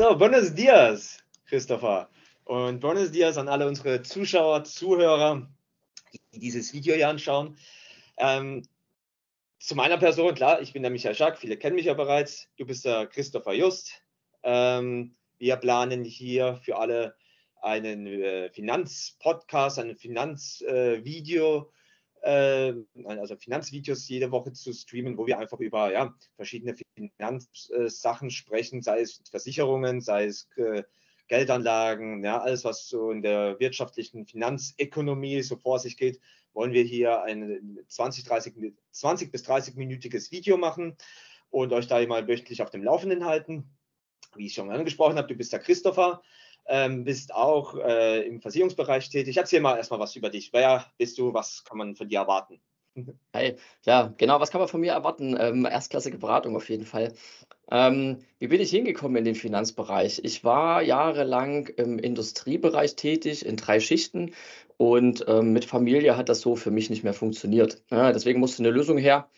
So, buenos dias, Christopher. Und buenos dias an alle unsere Zuschauer, Zuhörer, die dieses Video hier anschauen. Ähm, zu meiner Person, klar, ich bin der Michael Schack, viele kennen mich ja bereits. Du bist der Christopher Just. Ähm, wir planen hier für alle einen äh, Finanzpodcast, ein Finanzvideo, äh, also Finanzvideos jede Woche zu streamen, wo wir einfach über ja, verschiedene Finanzsachen sprechen, sei es Versicherungen, sei es äh, Geldanlagen, ja, alles, was so in der wirtschaftlichen Finanzökonomie so vor sich geht, wollen wir hier ein 20, 30, 20 bis 30-minütiges Video machen und euch da mal wöchentlich auf dem Laufenden halten. Wie ich schon angesprochen habe, du bist der Christopher, ähm, bist auch äh, im Versicherungsbereich tätig. Erzähl mal erstmal was über dich. Wer bist du? Was kann man von dir erwarten? Hi, ja, genau, was kann man von mir erwarten? Ähm, erstklassige Beratung auf jeden Fall. Ähm, wie bin ich hingekommen in den Finanzbereich? Ich war jahrelang im Industriebereich tätig, in drei Schichten und ähm, mit Familie hat das so für mich nicht mehr funktioniert. Ja, deswegen musste eine Lösung her.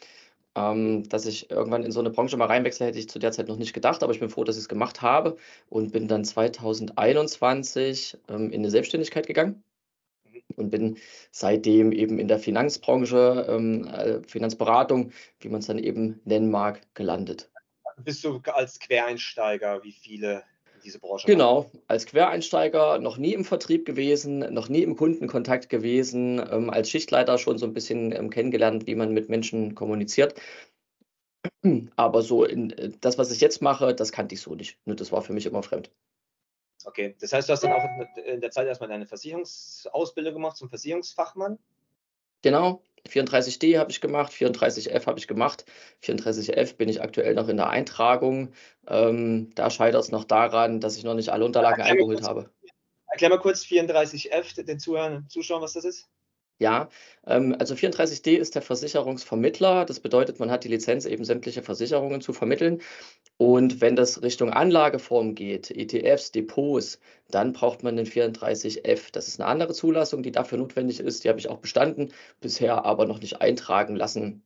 Ähm, dass ich irgendwann in so eine Branche mal reinwechsle, hätte ich zu der Zeit noch nicht gedacht, aber ich bin froh, dass ich es gemacht habe und bin dann 2021 ähm, in eine Selbstständigkeit gegangen und bin seitdem eben in der Finanzbranche, ähm, äh, Finanzberatung, wie man es dann eben nennen mag, gelandet. Bist du als Quereinsteiger, wie viele diese Branche? Genau, als Quereinsteiger noch nie im Vertrieb gewesen, noch nie im Kundenkontakt gewesen, ähm, als Schichtleiter schon so ein bisschen ähm, kennengelernt, wie man mit Menschen kommuniziert. Aber so in, äh, das, was ich jetzt mache, das kannte ich so nicht. Das war für mich immer fremd. Okay, das heißt, du hast dann auch in der Zeit erstmal deine Versicherungsausbildung gemacht zum Versicherungsfachmann? Genau, 34D habe ich gemacht, 34F habe ich gemacht. 34F bin ich aktuell noch in der Eintragung. Ähm, da scheitert es noch daran, dass ich noch nicht alle Unterlagen eingeholt habe. Erklär mal kurz 34F den Zuhörern, Zuschauern, was das ist. Ja, ähm, also 34D ist der Versicherungsvermittler. Das bedeutet, man hat die Lizenz, eben sämtliche Versicherungen zu vermitteln. Und wenn das Richtung Anlageform geht, ETFs, Depots, dann braucht man den 34F. Das ist eine andere Zulassung, die dafür notwendig ist. Die habe ich auch bestanden, bisher aber noch nicht eintragen lassen.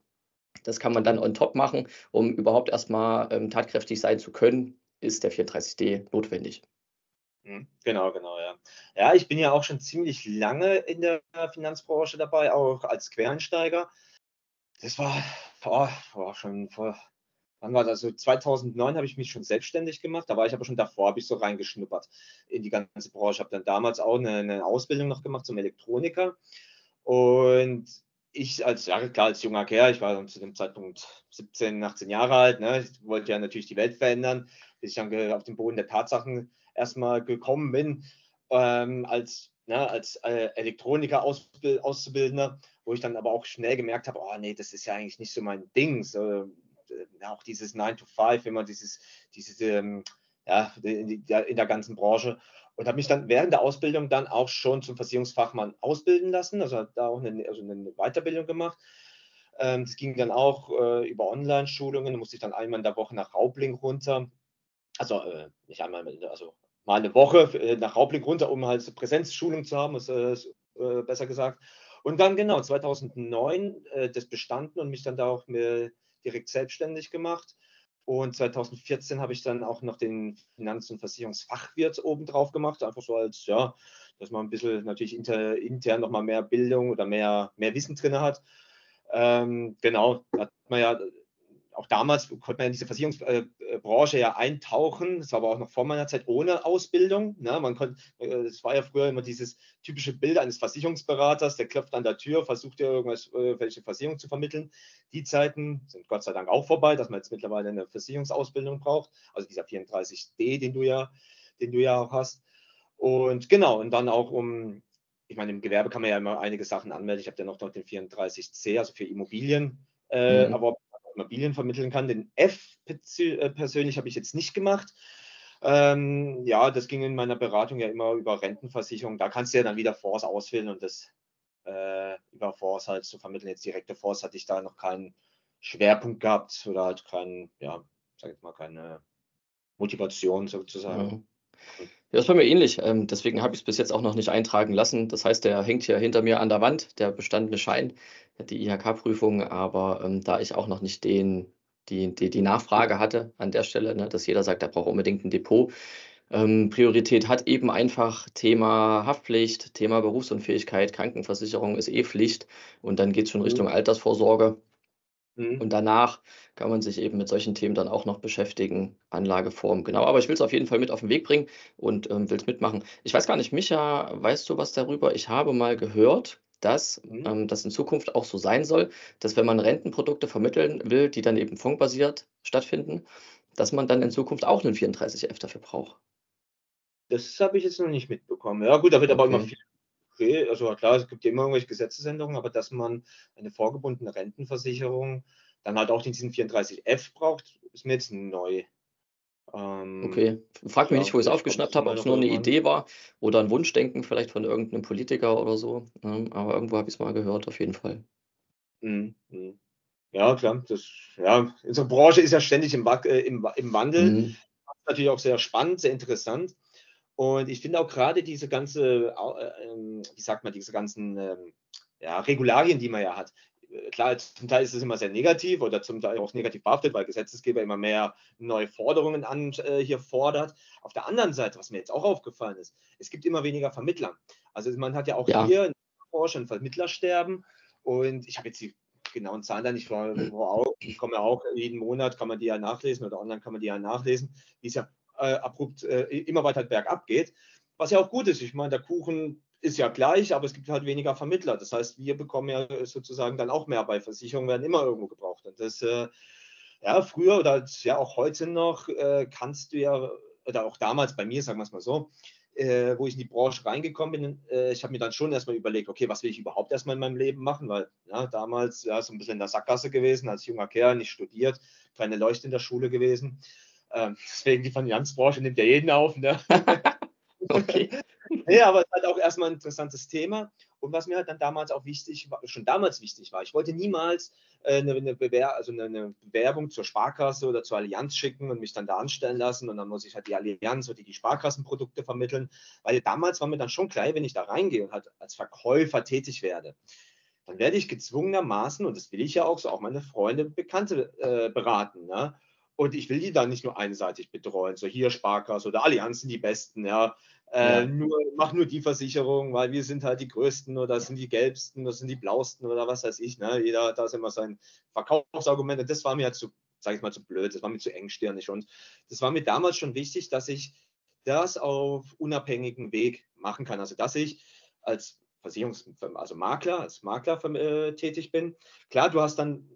Das kann man dann on top machen, um überhaupt erstmal ähm, tatkräftig sein zu können, ist der 34D notwendig. Mhm. Genau, genau, ja. Ja, ich bin ja auch schon ziemlich lange in der Finanzbranche dabei, auch als Quereinsteiger. Das war oh, oh, schon vor, wann war das? So 2009 habe ich mich schon selbstständig gemacht. Da war ich aber schon davor, habe ich so reingeschnuppert in die ganze Branche. Habe dann damals auch eine, eine Ausbildung noch gemacht zum Elektroniker. Und ich als, ja klar, als junger Kerl, ich war zu dem Zeitpunkt 17, 18 Jahre alt, ne, ich wollte ja natürlich die Welt verändern, bis ich dann auf den Boden der Tatsachen erstmal gekommen bin, ähm, als, ne, als äh, Elektroniker -Ausbild Auszubildender, wo ich dann aber auch schnell gemerkt habe, oh nee, das ist ja eigentlich nicht so mein Ding. So, äh, auch dieses 9 to 5, immer dieses, dieses ähm, ja, in, der, in der ganzen Branche. Und habe mich dann während der Ausbildung dann auch schon zum Versicherungsfachmann ausbilden lassen, also da auch eine, also eine Weiterbildung gemacht. Ähm, ging dann auch äh, über Online-Schulungen, da musste ich dann einmal in der Woche nach Raubling runter. Also äh, nicht einmal, also mal eine Woche äh, nach Raubling runter, um halt Präsenzschulung zu haben, ist, äh, äh, besser gesagt. Und dann genau 2009 äh, das bestanden und mich dann da auch mir direkt selbstständig gemacht. Und 2014 habe ich dann auch noch den Finanz- und Versicherungsfachwirt obendrauf gemacht, einfach so als, ja, dass man ein bisschen natürlich inter, intern nochmal mehr Bildung oder mehr, mehr Wissen drin hat. Ähm, genau, hat man ja auch damals konnte man in diese Versicherungsbranche ja eintauchen. Das war aber auch noch vor meiner Zeit ohne Ausbildung. Ne? Man konnte, es war ja früher immer dieses typische Bild eines Versicherungsberaters, der klopft an der Tür, versucht ja irgendwas, äh, welche Versicherung zu vermitteln. Die Zeiten sind Gott sei Dank auch vorbei, dass man jetzt mittlerweile eine Versicherungsausbildung braucht. Also dieser 34D, den du ja, den du ja auch hast. Und genau, und dann auch um, ich meine, im Gewerbe kann man ja immer einige Sachen anmelden. Ich habe ja noch den 34C, also für Immobilien. Äh, mhm. Aber Immobilien vermitteln kann. Den F äh, persönlich habe ich jetzt nicht gemacht. Ähm, ja, das ging in meiner Beratung ja immer über Rentenversicherung. Da kannst du ja dann wieder Fonds auswählen und das äh, über Fonds halt zu vermitteln. Jetzt direkte Fonds hatte ich da noch keinen Schwerpunkt gehabt oder halt keinen, ja, sag ich mal, keine Motivation sozusagen. Ja. Ja, ist bei mir ähnlich. Ähm, deswegen habe ich es bis jetzt auch noch nicht eintragen lassen. Das heißt, der hängt hier hinter mir an der Wand, der bestandene Schein, die IHK-Prüfung. Aber ähm, da ich auch noch nicht den die, die, die Nachfrage hatte an der Stelle, ne, dass jeder sagt, er braucht unbedingt ein Depot. Ähm, Priorität hat eben einfach Thema Haftpflicht, Thema Berufsunfähigkeit, Krankenversicherung ist eh Pflicht und dann geht es schon Mhm. Richtung Altersvorsorge. Mhm. Und danach kann man sich eben mit solchen Themen dann auch noch beschäftigen, Anlageform. Genau, aber ich will es auf jeden Fall mit auf den Weg bringen und ähm, will es mitmachen. Ich weiß gar nicht, Micha, weißt du was darüber? Ich habe mal gehört, dass Mhm. ähm, das in Zukunft auch so sein soll, dass wenn man Rentenprodukte vermitteln will, die dann eben fondsbasiert stattfinden, dass man dann in Zukunft auch einen 34F dafür braucht. Das habe ich jetzt noch nicht mitbekommen. Ja, gut, da wird aber immer Okay. viel. Okay, also klar, es gibt ja immer irgendwelche Gesetzesänderungen, aber dass man eine vorgebundene Rentenversicherung dann halt auch diesen 34F braucht, ist mir jetzt neu. Ähm, Okay, frag mich ja, nicht, wo ich es aufgeschnappt es habe, ob es nur eine irgendwann. Idee war oder ein Wunschdenken vielleicht von irgendeinem Politiker oder so. ne? Aber irgendwo habe ich es mal gehört, auf jeden Fall. Mhm, mhm. Ja, klar, das, ja, unsere Branche ist ja ständig im, äh, im, im Wandel. Mhm. Das ist natürlich auch sehr spannend, sehr interessant. Und ich finde auch gerade diese ganze, äh, ähm, wie sagt man, diese ganzen ähm, ja, Regularien, die man ja hat. Äh, Klar, zum Teil ist es immer sehr negativ oder zum Teil auch negativ behaftet, weil Gesetzesgeber immer mehr neue Forderungen an äh, hier fordert. Auf der anderen Seite, was mir jetzt auch aufgefallen ist, es gibt immer weniger Vermittler. Also man hat ja auch Ja. hier in der Branche ein Vermittlersterben und ich habe jetzt die genauen Zahlen da nicht vor, vor Augen. Ich komme ja auch jeden Monat, kann man die ja nachlesen oder online kann man die ja nachlesen, wie es ja äh, abrupt äh, immer weiter bergab geht. Was ja auch gut ist. Ich meine, der Kuchen ist ja gleich, aber es gibt halt weniger Vermittler. Das heißt, wir bekommen ja sozusagen dann auch mehr bei Versicherungen, werden immer irgendwo gebraucht. Und das, äh, ja, früher oder ja auch heute noch äh, kannst du ja, oder auch damals bei mir, sagen wir es mal so, äh, wo ich in die Branche reingekommen bin, äh, ich habe mir dann schon erstmal überlegt, okay, was will ich überhaupt erstmal in meinem Leben machen, weil ja, damals ja so ein bisschen in der Sackgasse gewesen, als junger Kerl, nicht studiert, keine Leuchte in der Schule gewesen. Ähm, deswegen die Finanzbranche nimmt ja jeden auf. Ne? Okay. Nee, aber es ist halt auch erstmal ein interessantes Thema. Und was mir halt dann damals auch wichtig war, schon damals wichtig war, ich wollte niemals äh, eine, eine, Bewer also eine, eine Bewerbung zur Sparkasse oder zur Allianz schicken und mich dann da anstellen lassen. Und dann muss ich halt die Allianz oder die Sparkassenprodukte vermitteln. Weil damals war mir dann schon klar, wenn ich da reingehe und halt als Verkäufer tätig werde, dann werde ich gezwungenermaßen, und das will ich ja auch so, auch meine Freunde, Bekannte äh, beraten. Ne? Und ich will die dann nicht nur einseitig betreuen, so hier Sparkasse oder Allianz sind die Besten, ja. Äh, Ja. nur, mach nur die Versicherung, weil wir sind halt die Größten oder sind die Gelbsten oder sind die Blausten oder was weiß ich. Ne? Jeder hat da immer sein Verkaufsargument. Und das war mir halt zu, sag ich mal, zu blöd, das war mir zu engstirnig. Und das war mir damals schon wichtig, dass ich das auf unabhängigen Weg machen kann. Also dass ich als Versicherungs-, also Makler, als Makler äh, tätig bin. Klar, du hast dann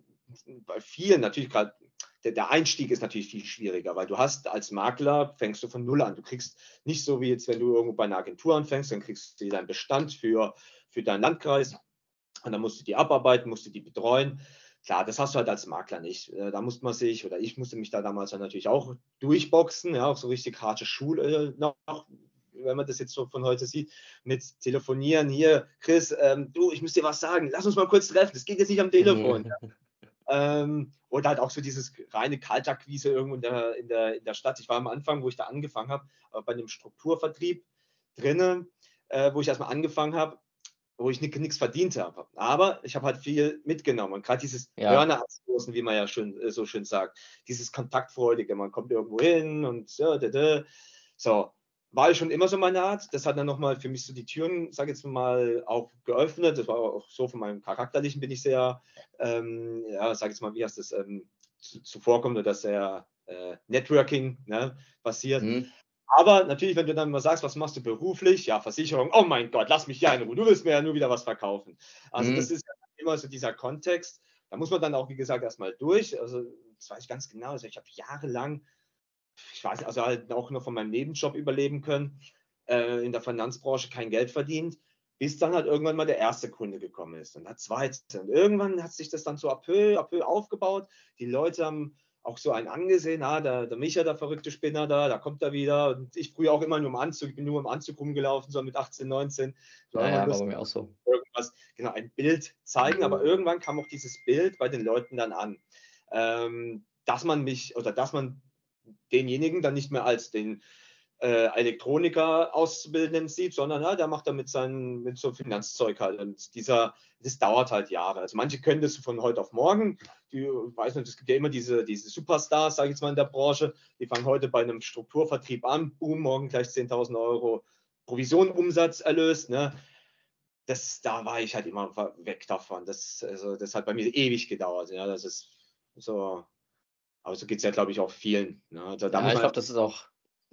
bei vielen natürlich gerade der, der, Einstieg ist natürlich viel schwieriger, weil du hast als Makler, fängst du von Null an. Du kriegst nicht so wie jetzt, wenn du irgendwo bei einer Agentur anfängst, dann kriegst du deinen Bestand für, für deinen Landkreis und dann musst du die abarbeiten, musst du die betreuen. Klar, das hast du halt als Makler nicht. Da muss man sich, oder ich musste mich da damals dann natürlich auch durchboxen, ja, auch so richtig harte Schule noch, wenn man das jetzt so von heute sieht, mit Telefonieren, hier, Chris, ähm, du, ich muss dir was sagen, lass uns mal kurz treffen, das geht jetzt nicht am Telefon. Mhm. Ähm, oder halt auch so dieses reine Kaltakquise irgendwo in der, in, der, in der Stadt. Ich war am Anfang, wo ich da angefangen habe, bei einem Strukturvertrieb drinnen, äh, wo ich erstmal angefangen habe, wo ich nichts verdient habe. Aber ich habe halt viel mitgenommen. Und gerade dieses Ja. Hörner abstoßen, wie man ja schön, äh, so schön sagt, dieses Kontaktfreudige, man kommt irgendwo hin und da, da. so. War schon immer so meine Art. Das hat dann nochmal für mich so die Türen, sage jetzt mal, auch geöffnet. Das war auch so von meinem Charakterlichen bin ich sehr, ähm, ja, sage jetzt mal, wie heißt das, ähm, zuvorkommt, zu dass sehr äh, Networking ne, passiert. Mhm. Aber natürlich, wenn du dann mal sagst, was machst du beruflich? Ja, Versicherung. Oh mein Gott, lass mich ja in Ruhe. Du willst mir ja nur wieder was verkaufen. Also, Mhm. das ist ja immer so dieser Kontext. Da muss man dann auch, wie gesagt, erstmal durch. Also, das weiß ich ganz genau. Also, ich habe jahrelang, ich weiß also halt auch noch von meinem Nebenjob überleben können, äh, in der Finanzbranche kein Geld verdient, bis dann halt irgendwann mal der erste Kunde gekommen ist und der zweite. Und irgendwann hat sich das dann so à peu, à peu aufgebaut. Die Leute haben auch so einen angesehen, ah, der, der Micha, der verrückte Spinner da, da kommt er wieder. Und ich früher auch immer nur im Anzug, ich bin nur im Anzug rumgelaufen, so mit 18, 19. So Ja, ja, war bei mir auch so. irgendwas, genau, ein Bild zeigen, aber irgendwann kam auch dieses Bild bei den Leuten dann an, ähm, dass man mich oder dass man denjenigen dann nicht mehr als den äh, Elektroniker Auszubildenden sieht, sondern ja, der macht damit sein mit so Finanzzeug halt. Und dieser, das dauert halt Jahre. Also manche können das von heute auf morgen. Die weiß nicht, es gibt ja immer diese, diese Superstars, sage ich jetzt mal in der Branche, die fangen heute bei einem Strukturvertrieb an, boom, morgen gleich 10.000 Euro Provision, Umsatz erlöst. Ne? Das, da war ich halt immer weg davon. Das, also, das hat bei mir ewig gedauert. Ja, das ist so. Aber so geht es ja, glaube ich, auch vielen. Ne? Also, ja, ich glaube, das ist auch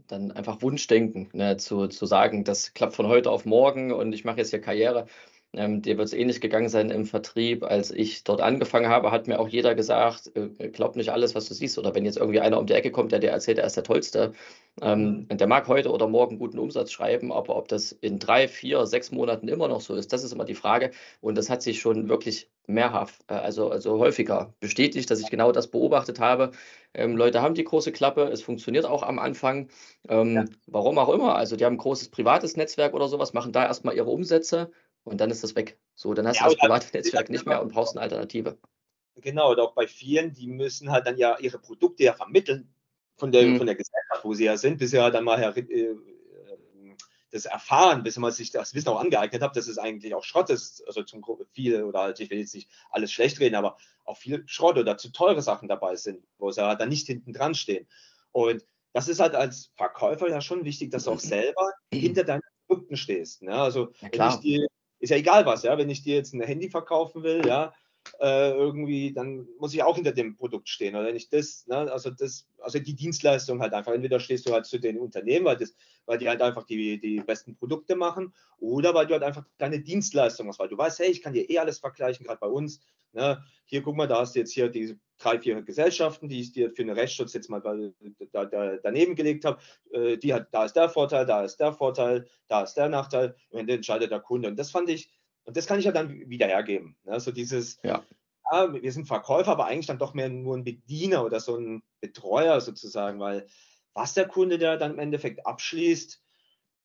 dann einfach Wunschdenken, ne, zu, zu sagen, das klappt von heute auf morgen und ich mache jetzt hier Karriere. Ähm, dir wird es ähnlich gegangen sein im Vertrieb. Als ich dort angefangen habe, hat mir auch jeder gesagt, äh, glaub nicht alles, was du siehst. Oder wenn jetzt irgendwie einer um die Ecke kommt, der dir erzählt, er ist der Tollste, ähm, mhm. der mag heute oder morgen guten Umsatz schreiben, aber ob das in drei, vier, sechs Monaten immer noch so ist, das ist immer die Frage. Und das hat sich schon wirklich mehrhaft, äh, also, also häufiger bestätigt, dass ich genau das beobachtet habe. Ähm, Leute haben die große Klappe, es funktioniert auch am Anfang. Ähm, ja. Warum auch immer. Also die haben ein großes privates Netzwerk oder sowas, machen da erstmal ihre Umsätze und dann ist das weg. So, dann hast ja, du das private Netzwerk nicht mehr und brauchst eine Alternative. Genau, und auch bei vielen, die müssen halt dann ja ihre Produkte ja vermitteln von der, mhm. von der Gesellschaft, wo sie ja sind, bis sie halt dann mal her, äh, das erfahren, bis man sich das Wissen auch angeeignet hat, dass es eigentlich auch Schrott ist, also zum viel oder halt, ich will jetzt nicht alles schlecht reden, aber auch viel Schrott oder zu teure Sachen dabei sind, wo sie halt dann nicht hinten dran stehen. Und das ist halt als Verkäufer ja schon wichtig, dass du auch selber hinter deinen Produkten stehst. Ne? Also ja, wenn ich dir ist ja egal was, ja, wenn ich dir jetzt ein Handy verkaufen will, ja, äh, irgendwie, dann muss ich auch hinter dem Produkt stehen. Oder ich das, ne, also das, also die Dienstleistung halt einfach, entweder stehst du halt zu den Unternehmen, weil, das, weil die halt einfach die, die besten Produkte machen, oder weil du halt einfach deine Dienstleistung hast, weil du weißt, hey, ich kann dir eh alles vergleichen, gerade bei uns. Ne, hier, guck mal, da hast du jetzt hier diese drei, vier Gesellschaften, die ich dir für einen Rechtsschutz jetzt mal da, da, daneben gelegt habe. Äh, die hat, da ist der Vorteil, da ist der Vorteil, da ist der Nachteil. Und dann entscheidet der Kunde. Und das fand ich, und das kann ich ja dann wieder hergeben. Ne? So dieses, ja. ja. wir sind Verkäufer, aber eigentlich dann doch mehr nur ein Bediener oder so ein Betreuer sozusagen, weil was der Kunde da dann im Endeffekt abschließt,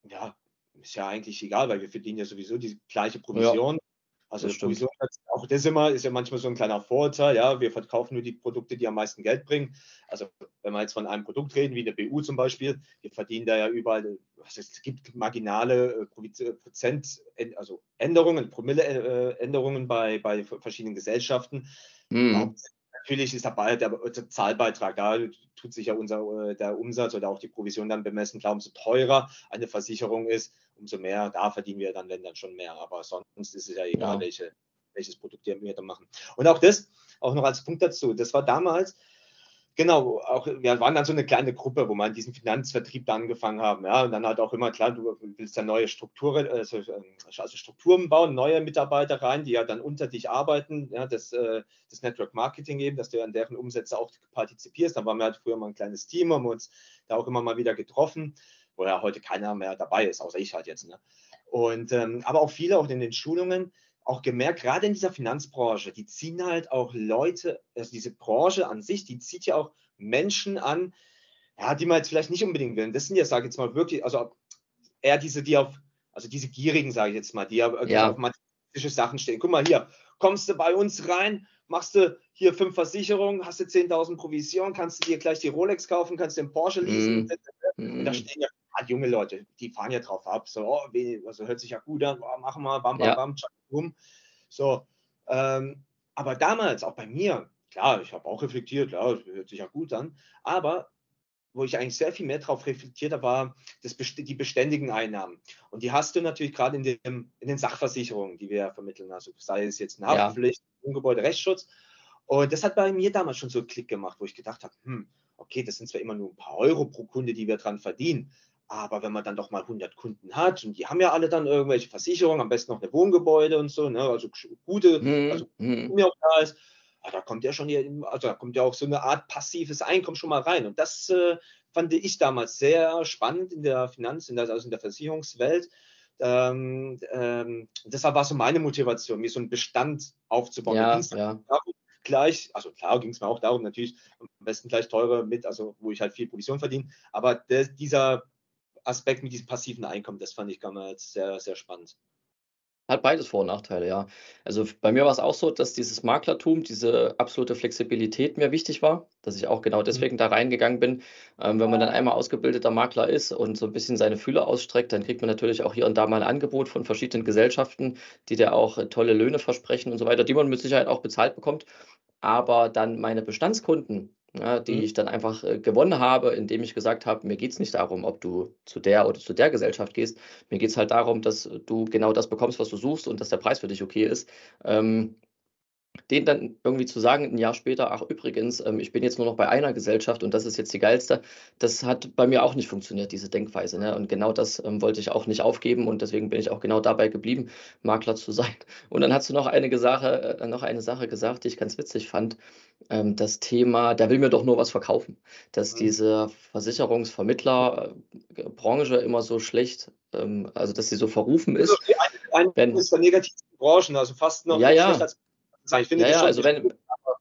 ja, ist ja eigentlich egal, weil wir verdienen ja sowieso die gleiche Provision. Ja. Also das Provision, auch das immer, ist ja manchmal so ein kleiner Vorteil. Ja, wir verkaufen nur die Produkte, die am meisten Geld bringen. Also wenn wir jetzt von einem Produkt reden, wie der BU zum Beispiel, wir verdienen da ja überall, es gibt marginale äh, Prozent, also Änderungen, Promille-Änderungen bei, bei verschiedenen Gesellschaften. Mhm. Natürlich ist dabei der, der Zahlbeitrag, da tut sich ja unser, äh, der Umsatz oder auch die Provision dann bemessen. Klar, umso teurer eine Versicherung ist, umso mehr, da verdienen wir dann, wenn dann schon mehr. Aber sonst ist es ja egal, ja. Welche, welches Produkt wir da machen. Und auch das, auch noch als Punkt dazu, das war damals, Genau, auch wir waren dann so eine kleine Gruppe, wo wir in diesem Finanzvertrieb da angefangen haben. Ja, und dann halt auch immer klar, du willst ja neue Strukturen, also, also Strukturen bauen, neue Mitarbeiter rein, die ja dann unter dich arbeiten, ja, das, äh, das Network Marketing geben, dass du an deren Umsätze auch partizipierst. Dann waren wir halt früher mal ein kleines Team, haben uns da auch immer mal wieder getroffen wo ja heute keiner mehr dabei ist, außer ich halt jetzt. Ne? Und ähm, aber auch viele auch in den Schulungen auch gemerkt, gerade in dieser Finanzbranche, die ziehen halt auch Leute, also diese Branche an sich, die zieht ja auch Menschen an, ja, die man jetzt vielleicht nicht unbedingt will. Das sind ja, sage ich jetzt mal, wirklich, also eher diese, die auf, also diese Gierigen, sage ich jetzt mal, die ja, ja. auf materialistische Sachen stehen. Guck mal hier, kommst du bei uns rein, machst du hier fünf Versicherungen, hast du 10.000 Provision, kannst du dir gleich die Rolex kaufen, kannst den Porsche leasen. Mm. Und da stehen ja ah, junge Leute, die fahren ja drauf ab. So, oh, also hört sich ja gut an, oh, machen wir, bam, bam, ja. bam, bum. So, ähm, aber damals, auch bei mir, klar, ich habe auch reflektiert, klar, das hört sich ja gut an, aber wo ich eigentlich sehr viel mehr darauf reflektiert habe, war das, die beständigen Einnahmen. Und die hast du natürlich gerade in, in den Sachversicherungen, die wir ja vermitteln, also sei es jetzt eine Haftpflicht, ja. Wohngebäude, Und das hat bei mir damals schon so einen Klick gemacht, wo ich gedacht habe, hm, okay, das sind zwar immer nur ein paar Euro pro Kunde, die wir dran verdienen, aber wenn man dann doch mal 100 Kunden hat und die haben ja alle dann irgendwelche Versicherungen, am besten noch eine Wohngebäude und so, ne, also gute, mhm. also mhm. auch da ist, ah, da kommt ja schon hier, also da kommt ja auch so eine Art passives Einkommen schon mal rein. Und das äh, fand ich damals sehr spannend in der Finanz, in der, also in der Versicherungswelt. Ähm, ähm, deshalb war so meine Motivation, mir so einen Bestand aufzubauen. Ja, ja. Gleich, also klar ging es mir auch darum, natürlich am besten gleich teure mit, also wo ich halt viel Provision verdiene, aber der, dieser Aspekt mit diesem passiven Einkommen, das fand ich damals sehr, sehr spannend. Hat beides Vor und Nachteile, ja. Also bei mir war es auch so, dass dieses Maklertum, diese absolute Flexibilität mir wichtig war, dass ich auch genau mhm. deswegen da reingegangen bin. Ähm, wenn man dann einmal ausgebildeter Makler ist und so ein bisschen seine Fühler ausstreckt, dann kriegt man natürlich auch hier und da mal ein Angebot von verschiedenen Gesellschaften, die dir auch äh, tolle Löhne versprechen und so weiter, die man mit Sicherheit auch bezahlt bekommt. Aber dann meine Bestandskunden, ja, die mhm. ich dann einfach äh, gewonnen habe, indem ich gesagt habe, mir geht es nicht darum, ob du zu der oder zu der Gesellschaft gehst. Mir geht es halt darum, dass du genau das bekommst, was du suchst und dass der Preis für dich okay ist. Ähm, den dann irgendwie zu sagen, ein Jahr später, ach übrigens, ähm, ich bin jetzt nur noch bei einer Gesellschaft und das ist jetzt die geilste, das hat bei mir auch nicht funktioniert, diese Denkweise. Ne? Und genau das ähm, wollte ich auch nicht aufgeben und deswegen bin ich auch genau dabei geblieben, Makler zu sein. Und dann hast du noch eine Sache, äh, noch eine Sache gesagt, die ich ganz witzig fand. Ähm, das Thema, der will mir doch nur was verkaufen. Dass mhm. diese Versicherungsvermittlerbranche immer so schlecht, also dass sie so verrufen ist. Also eine, eine ist der negativsten Branchen, also fast noch ja, ja. als ich finde ja, ja, also wenn,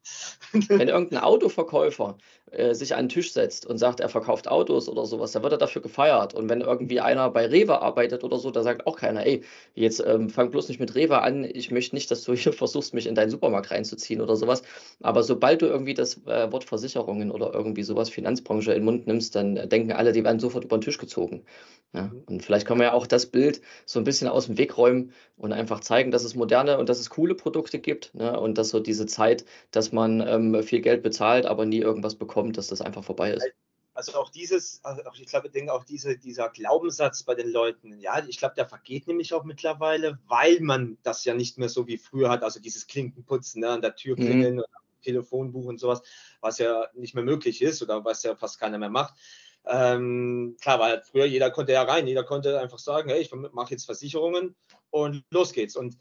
wenn irgendein Autoverkäufer äh, sich an den Tisch setzt und sagt, er verkauft Autos oder sowas, da wird er dafür gefeiert. Und wenn irgendwie einer bei Rewe arbeitet oder so, da sagt auch keiner, ey, jetzt ähm, fang bloß nicht mit Rewe an, ich möchte nicht, dass du hier versuchst, mich in deinen Supermarkt reinzuziehen oder sowas. Aber sobald du irgendwie das äh, Wort Versicherungen oder irgendwie sowas, Finanzbranche in den Mund nimmst, dann denken alle, die werden sofort über den Tisch gezogen. Ja? Und vielleicht können wir ja auch das Bild so ein bisschen aus dem Weg räumen und einfach zeigen, dass es moderne und dass es coole Produkte gibt ne? und dass so diese Zeit, dass man ähm, viel Geld bezahlt, aber nie irgendwas bekommt, kommt, dass das einfach vorbei ist. Also auch dieses, also ich glaube, ich denke auch diese, dieser Glaubenssatz bei den Leuten, ja, ich glaube, der vergeht nämlich auch mittlerweile, weil man das ja nicht mehr so wie früher hat, also dieses Klinkenputzen ne, an der Tür mhm. klingeln, mhm. Telefonbuch und sowas, was ja nicht mehr möglich ist oder was ja fast keiner mehr macht. Ähm, klar, weil früher jeder konnte ja rein, jeder konnte einfach sagen, hey, ich mache jetzt Versicherungen und los geht's. Und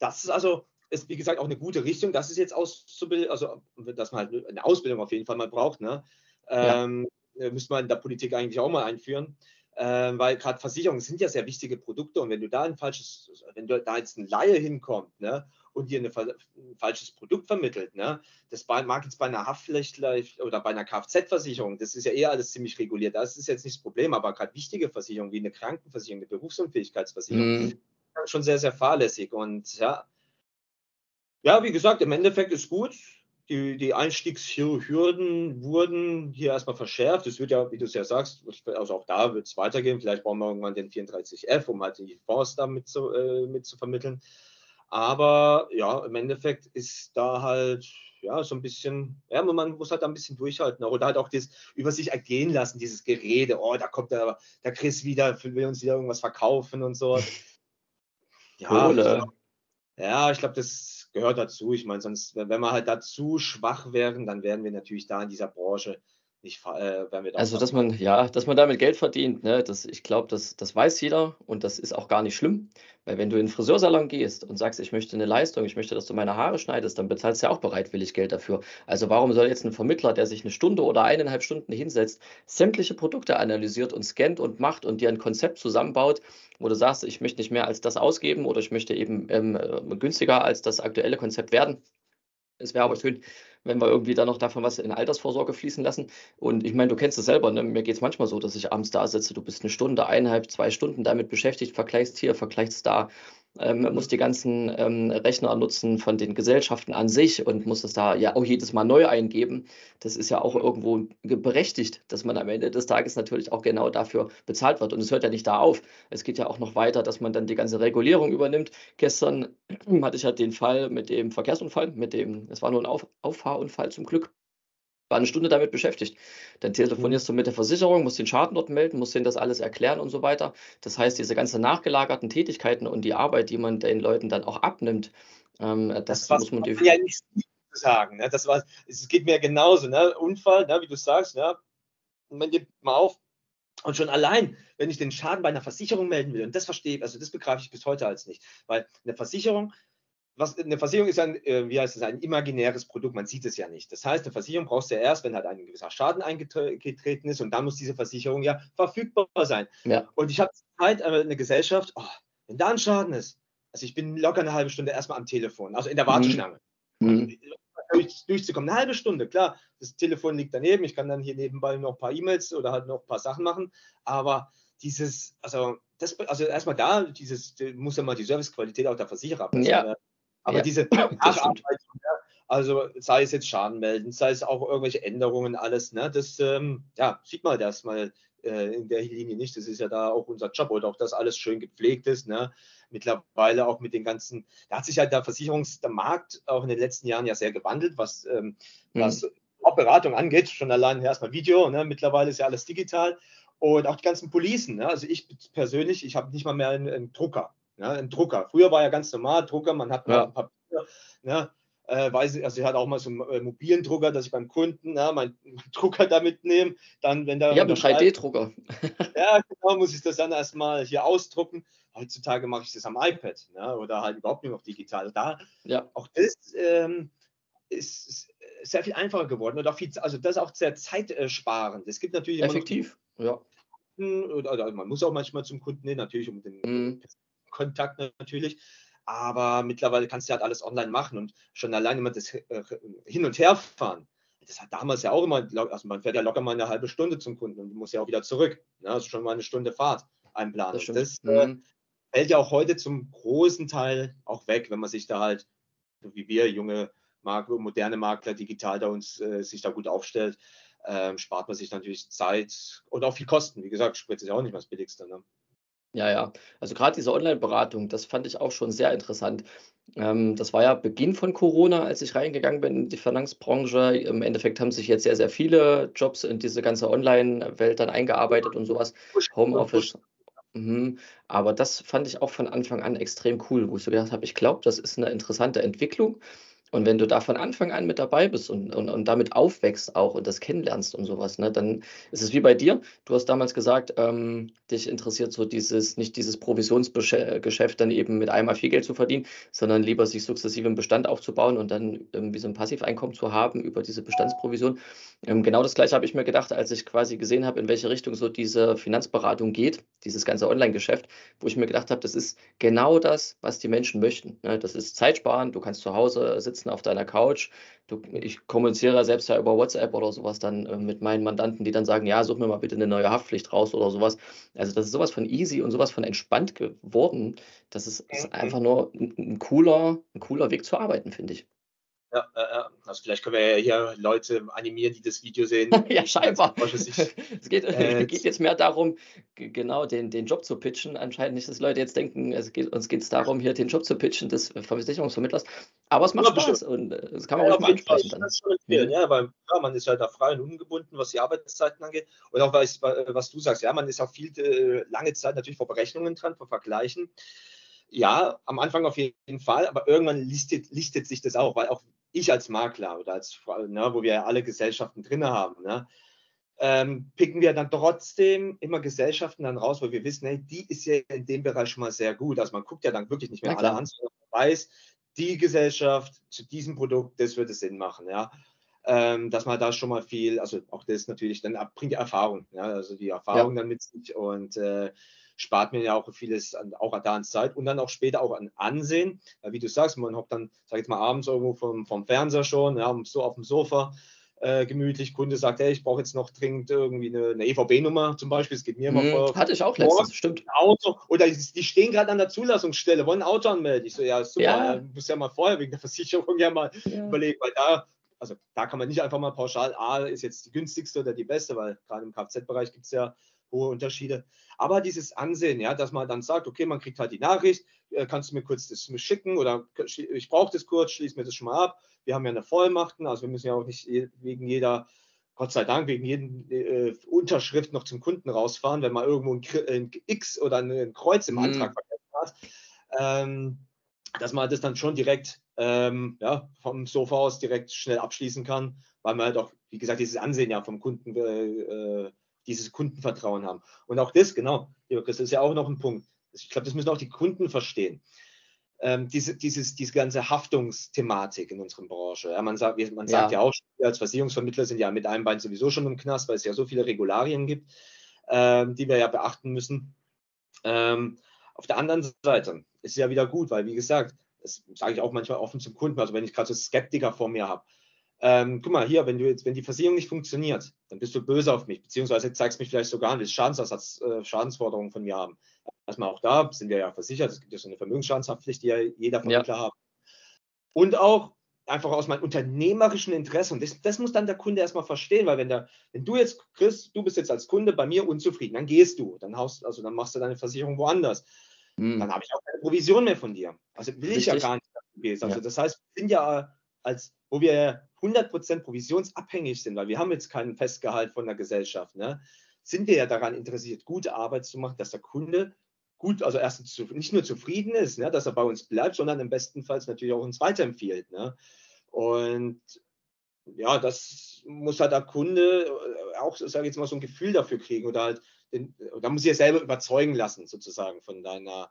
das ist also, ist, wie gesagt, auch eine gute Richtung. Das ist jetzt auszubilden, also dass man halt eine Ausbildung auf jeden Fall mal braucht. Ne? Ähm, ja. Müsste man in der Politik eigentlich auch mal einführen. Ähm, weil gerade Versicherungen sind ja sehr wichtige Produkte und wenn du da ein falsches, wenn du da jetzt ein Laie hinkommt ne, und dir eine, ein falsches Produkt vermittelt, ne, das mag jetzt bei einer Haftpflicht oder bei einer Kfz-Versicherung, das ist ja eher alles ziemlich reguliert, das ist jetzt nicht das Problem, aber gerade wichtige Versicherungen wie eine Krankenversicherung, eine Berufsunfähigkeitsversicherung, mhm. schon sehr, sehr fahrlässig und ja, ja, wie gesagt, im Endeffekt ist gut. Die, die Einstiegshürden wurden hier erstmal verschärft. Es wird ja, wie du es ja sagst, also auch da wird es weitergehen. Vielleicht brauchen wir irgendwann den 34F, um halt die Fonds da mit zu, äh, mit zu vermitteln. Aber ja, im Endeffekt ist da halt ja, so ein bisschen, ja, man muss halt da ein bisschen durchhalten. Oder halt auch das über sich ergehen lassen, dieses Gerede, oh, da kommt der, der Chris wieder, will uns wieder irgendwas verkaufen und so. Ja, Kohle. ja ich glaube, das gehört dazu. Ich meine, sonst, wenn wir halt dazu schwach wären, dann wären wir natürlich da in dieser Branche nicht, äh, werden wir da Also, dass man, ja, dass man damit Geld verdient, ne, das, ich glaube, das, das weiß jeder und das ist auch gar nicht schlimm. Weil wenn du in den Friseursalon gehst und sagst, ich möchte eine Leistung, ich möchte, dass du meine Haare schneidest, dann bezahlst du ja auch bereitwillig Geld dafür. Also warum soll jetzt ein Vermittler, der sich eine Stunde oder eineinhalb Stunden hinsetzt, sämtliche Produkte analysiert und scannt und macht und dir ein Konzept zusammenbaut, wo du sagst, ich möchte nicht mehr als das ausgeben oder ich möchte eben ähm, äh, günstiger als das aktuelle Konzept werden. Es wäre aber schön, wenn wir irgendwie da noch davon was in Altersvorsorge fließen lassen. Und ich meine, du kennst es selber, ne? mir geht es manchmal so, dass ich abends da sitze, du bist eine Stunde, eineinhalb, zwei Stunden damit beschäftigt, vergleichst hier, vergleichst da ähm, muss die ganzen ähm, Rechner nutzen von den Gesellschaften an sich und muss das da ja auch jedes Mal neu eingeben. Das ist ja auch irgendwo berechtigt, dass man am Ende des Tages natürlich auch genau dafür bezahlt wird. Und es hört ja nicht da auf. Es geht ja auch noch weiter, dass man dann die ganze Regulierung übernimmt. Gestern hatte ich ja den Fall mit dem Verkehrsunfall, mit dem, es war nur ein auf Auffahrunfall zum Glück war eine Stunde damit beschäftigt. Dann telefonierst du mit der Versicherung, musst den Schaden dort melden, musst denen das alles erklären und so weiter. Das heißt, diese ganzen nachgelagerten Tätigkeiten und die Arbeit, die man den Leuten dann auch abnimmt, ähm, das, das muss man ja nicht sagen. Ne? Das war, es geht mir genauso. Ne? Unfall, ne? wie du sagst, ne? und man nimmt mal auf. Und schon allein, wenn ich den Schaden bei einer Versicherung melden will, und das verstehe ich, also das begreife ich bis heute als nicht, weil eine Versicherung was, eine Versicherung ist ein, äh, wie heißt es, ein imaginäres Produkt, man sieht es ja nicht. Das heißt, eine Versicherung brauchst du ja erst, wenn halt ein gewisser Schaden eingetreten ist und dann muss diese Versicherung ja verfügbar sein. Ja. Und ich habe halt eine Gesellschaft, oh, wenn da ein Schaden ist, also ich bin locker eine halbe Stunde erstmal am Telefon, also in der mhm. Warteschlange. Mhm. Durch, durchzukommen, eine halbe Stunde, klar, das Telefon liegt daneben, ich kann dann hier nebenbei noch ein paar E-Mails oder halt noch ein paar Sachen machen, aber dieses, also das, also erstmal da, dieses, muss ja mal die Servicequalität auch der Versicherer Ja. Aber Ja, diese ja, also sei es jetzt Schaden melden, sei es auch irgendwelche Änderungen, alles, ne, das ähm, ja, sieht man das mal äh, in der Linie nicht. Das ist ja da auch unser Job oder auch das alles schön gepflegt ist. Ne? Mittlerweile auch mit den ganzen, da hat sich halt der Versicherungsmarkt auch in den letzten Jahren ja sehr gewandelt, was, ähm, Mhm. was auch Beratung angeht. Schon allein erstmal Video, ne? mittlerweile ist ja alles digital. Und auch die ganzen Policen. Ne? Also ich persönlich, ich habe nicht mal mehr einen, einen Drucker. Ne? Einen Drucker. Früher war ja ganz normal Drucker, man hat mal Ja. ein Papier. Ne? Äh, weiß ich, also ich hatte auch mal so einen äh, mobilen Drucker, dass ich beim Kunden ne, meinen Drucker da mitnehme. Dann, wenn da Ich habe einen unterschreibt- 3D-Drucker. ja, genau, muss ich das dann erstmal hier ausdrucken. Heutzutage mache ich das am iPad ne, oder halt überhaupt nur noch digital. Da, Ja. auch das ähm, ist, ist sehr viel einfacher geworden und auch viel, also das ist auch sehr zeitsparend. Es gibt natürlich Effektiv. Ja. Oder, oder man muss auch manchmal zum Kunden hin, natürlich um den Mhm. Kontakt natürlich. Aber mittlerweile kannst du halt alles online machen und schon allein immer das äh, Hin- und Herfahren. Das hat damals ja auch immer, also man fährt ja locker mal eine halbe Stunde zum Kunden und muss ja auch wieder zurück. Ne? Also schon mal eine Stunde Fahrt einplanen. Das das äh, Mhm. fällt ja auch heute zum großen Teil auch weg, wenn man sich da halt, so wie wir, junge Makler, moderne Makler, digital da uns äh, sich da gut aufstellt, ähm, spart man sich natürlich Zeit und auch viel Kosten. Wie gesagt, Sprit ist ja auch nicht mal das Billigste. Ne? Ja, ja. Also gerade diese Online-Beratung, das fand ich auch schon sehr interessant. Ähm, das war ja Beginn von Corona, als ich reingegangen bin in die Finanzbranche. Im Endeffekt haben sich jetzt sehr, sehr viele Jobs in diese ganze Online-Welt dann eingearbeitet und sowas. Homeoffice. Mhm. Aber das fand ich auch von Anfang an extrem cool, wo ich so gedacht habe, ich glaube, das ist eine interessante Entwicklung. Und wenn du da von Anfang an mit dabei bist und, und, und damit aufwächst auch und das kennenlernst und sowas, ne, dann ist es wie bei dir. Du hast damals gesagt, ähm, dich interessiert so dieses, nicht dieses Provisionsgeschäft dann eben mit einmal viel Geld zu verdienen, sondern lieber sich sukzessive im Bestand aufzubauen und dann irgendwie so ein Passiveinkommen zu haben über diese Bestandsprovision. Ähm, genau das gleiche habe ich mir gedacht, als ich quasi gesehen habe, in welche Richtung so diese Finanzberatung geht, dieses ganze Online-Geschäft, wo ich mir gedacht habe, das ist genau das, was die Menschen möchten. Ne? Das ist Zeitsparen, du kannst zu Hause sitzen auf deiner Couch. Du, ich kommuniziere selbst ja über WhatsApp oder sowas dann äh, mit meinen Mandanten, die dann sagen, ja, such mir mal bitte eine neue Haftpflicht raus oder sowas. Also das ist sowas von easy und sowas von entspannt geworden. Das ist, ist einfach nur ein, ein cooler, ein cooler Weg zu arbeiten, finde ich. Ja, äh, äh, also vielleicht können wir ja hier Leute animieren, die das Video sehen. Ja, scheinbar. Branche sich- Es geht, äh, geht jetzt mehr darum, genau den, den Job zu pitchen. Anscheinend nicht, dass Leute jetzt denken, es geht, uns geht es darum, hier den Job zu pitchen des Versicherungsvermittlers. Aber es macht Ja, Spaß und äh, das kann man Ja, mal Fall, ansprechen dann. Mhm. ja, weil ja, man ist ja da frei und ungebunden, was die Arbeitszeiten angeht. Und auch was, was du sagst, ja, man ist auch viel äh, lange Zeit natürlich vor Berechnungen dran, vor Vergleichen. Ja, am Anfang auf jeden Fall, aber irgendwann listet, listet sich das auch, weil auch ich als Makler oder als, ne, wo wir ja alle Gesellschaften drin haben, ne, ähm, picken wir dann trotzdem immer Gesellschaften dann raus, wo wir wissen, hey, die ist ja in dem Bereich schon mal sehr gut. Also man guckt ja dann wirklich nicht mehr alle an, sondern man weiß, die Gesellschaft zu diesem Produkt, das würde Sinn machen, ja. Ähm, dass man da schon mal viel, also auch das natürlich, dann bringt die Erfahrung, ja, also die Erfahrung dann mit sich und äh, spart mir ja auch vieles an, auch da an Zeit und dann auch später auch an Ansehen. Wie du sagst, man hockt dann, sag ich jetzt mal, abends irgendwo vom, vom Fernseher schon, ja, so auf dem Sofa, äh, gemütlich. Kunde sagt, hey, ich brauche jetzt noch dringend irgendwie eine, eine EVB-Nummer zum Beispiel. Es geht mir immer Mhm. vor. Hatte ich auch letztens, stimmt. Auto oder die stehen gerade an der Zulassungsstelle, wollen ein Auto anmelden. Ich so, ja, super, Ja. ja. du musst ja mal vorher wegen der Versicherung ja mal Ja. überlegen, weil da, also da kann man nicht einfach mal pauschal, A ist jetzt die günstigste oder die beste, weil gerade im Kfz-Bereich gibt es ja hohe Unterschiede. Aber dieses Ansehen, ja, dass man dann sagt, okay, man kriegt halt die Nachricht, äh, kannst du mir kurz das schicken oder ich brauche das kurz, schließ mir das schon mal ab. Wir haben ja eine Vollmachten, also wir müssen ja auch nicht wegen jeder, Gott sei Dank, wegen jeden äh, Unterschrift noch zum Kunden rausfahren, wenn man irgendwo ein, ein X oder ein Kreuz im Mhm. Antrag vergessen hat. Ähm, dass man das dann schon direkt ähm, ja, vom Sofa aus direkt schnell abschließen kann, weil man halt auch, wie gesagt, dieses Ansehen ja vom Kunden, äh, äh, dieses Kundenvertrauen haben. Und auch das, genau, lieber Chris, das ist ja auch noch ein Punkt. Ich glaube, das müssen auch die Kunden verstehen. Ähm, diese, dieses, diese ganze Haftungsthematik in unserer Branche. Ja, man sagt, man sagt Ja. ja. auch, wir als Versicherungsvermittler sind ja mit einem Bein sowieso schon im Knast, weil es ja so viele Regularien gibt, ähm, die wir ja beachten müssen. Ähm, auf der anderen Seite ist es ja wieder gut, weil wie gesagt, das sage ich auch manchmal offen zum Kunden, also wenn ich gerade so Skeptiker vor mir habe. Ähm, guck mal, hier, wenn du jetzt, wenn die Versicherung nicht funktioniert, dann bist du böse auf mich, beziehungsweise zeigst mich vielleicht sogar an, willst Schadensersatz, äh, Schadensforderungen von mir haben. Erstmal auch da sind wir ja versichert. Es gibt ja so eine Vermögensschadenhaftpflicht, die ja jeder Vermittler ja. hat. Und auch einfach aus meinem unternehmerischen Interesse. Und das, das, muss dann der Kunde erstmal verstehen, weil wenn, der, wenn du jetzt, Chris, du bist jetzt als Kunde bei mir unzufrieden, dann gehst du, dann haust, also dann machst du deine Versicherung woanders. Hm. Dann habe ich auch keine Provision mehr von dir. Also will Richtig. ich ja gar nicht, dass du gehst. Also ja. das heißt, wir sind ja als, wo wir 100% provisionsabhängig sind, weil wir haben jetzt keinen Festgehalt von der Gesellschaft, ne? sind wir ja daran interessiert, gute Arbeit zu machen, dass der Kunde gut, also erstens nicht nur zufrieden ist, ne, dass er bei uns bleibt, sondern im besten Fall natürlich auch uns weiterempfiehlt. Ne? Und ja, das muss halt der Kunde äh, auch, sage ich jetzt mal, so ein Gefühl dafür kriegen oder halt, da muss ich ja selber überzeugen lassen, sozusagen, von deiner,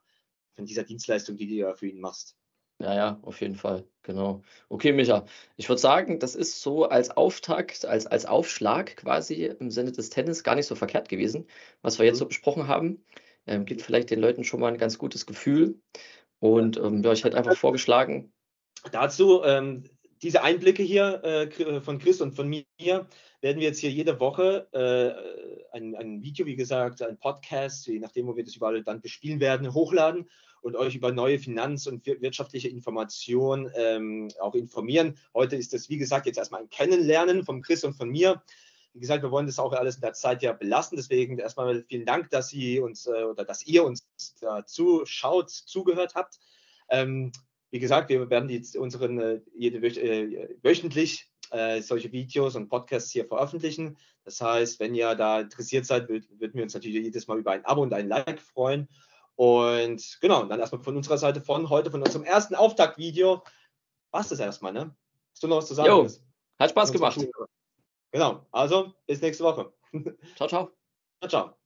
von dieser Dienstleistung, die du ja für ihn machst. Ja, ja, auf jeden Fall, genau. Okay, Micha, ich würde sagen, das ist so als Auftakt, als, als Aufschlag quasi im Sinne des Tennis gar nicht so verkehrt gewesen, was wir jetzt so mhm. besprochen haben. Ähm, gibt vielleicht den Leuten schon mal ein ganz gutes Gefühl. Und ähm, ja, ich hätte einfach vorgeschlagen. Dazu, ähm, diese Einblicke hier äh, von Chris und von mir werden wir jetzt hier jede Woche äh, ein, ein Video, wie gesagt, ein Podcast, je nachdem, wo wir das überall dann bespielen werden, hochladen und euch über neue Finanz- und wirtschaftliche Informationen ähm, auch informieren. Heute ist das, wie gesagt, jetzt erstmal ein Kennenlernen von Chris und von mir. Wie gesagt, wir wollen das auch alles in der Zeit ja belassen. Deswegen erstmal vielen Dank, dass Sie uns äh, oder dass ihr uns zuschaut, zugehört habt. Ähm, wie gesagt, wir werden jetzt unseren äh, jede, äh, wöchentlich äh, solche Videos und Podcasts hier veröffentlichen. Das heißt, wenn ihr da interessiert seid, würden wir uns natürlich jedes Mal über ein Abo und ein Like freuen. Und genau, dann erstmal von unserer Seite von heute, von unserem ersten Auftaktvideo, war es das erstmal, ne? Hast du noch was zu sagen? Jo, hat Spaß gemacht. Genau, also bis nächste Woche. Ciao, ciao. Ciao, ciao.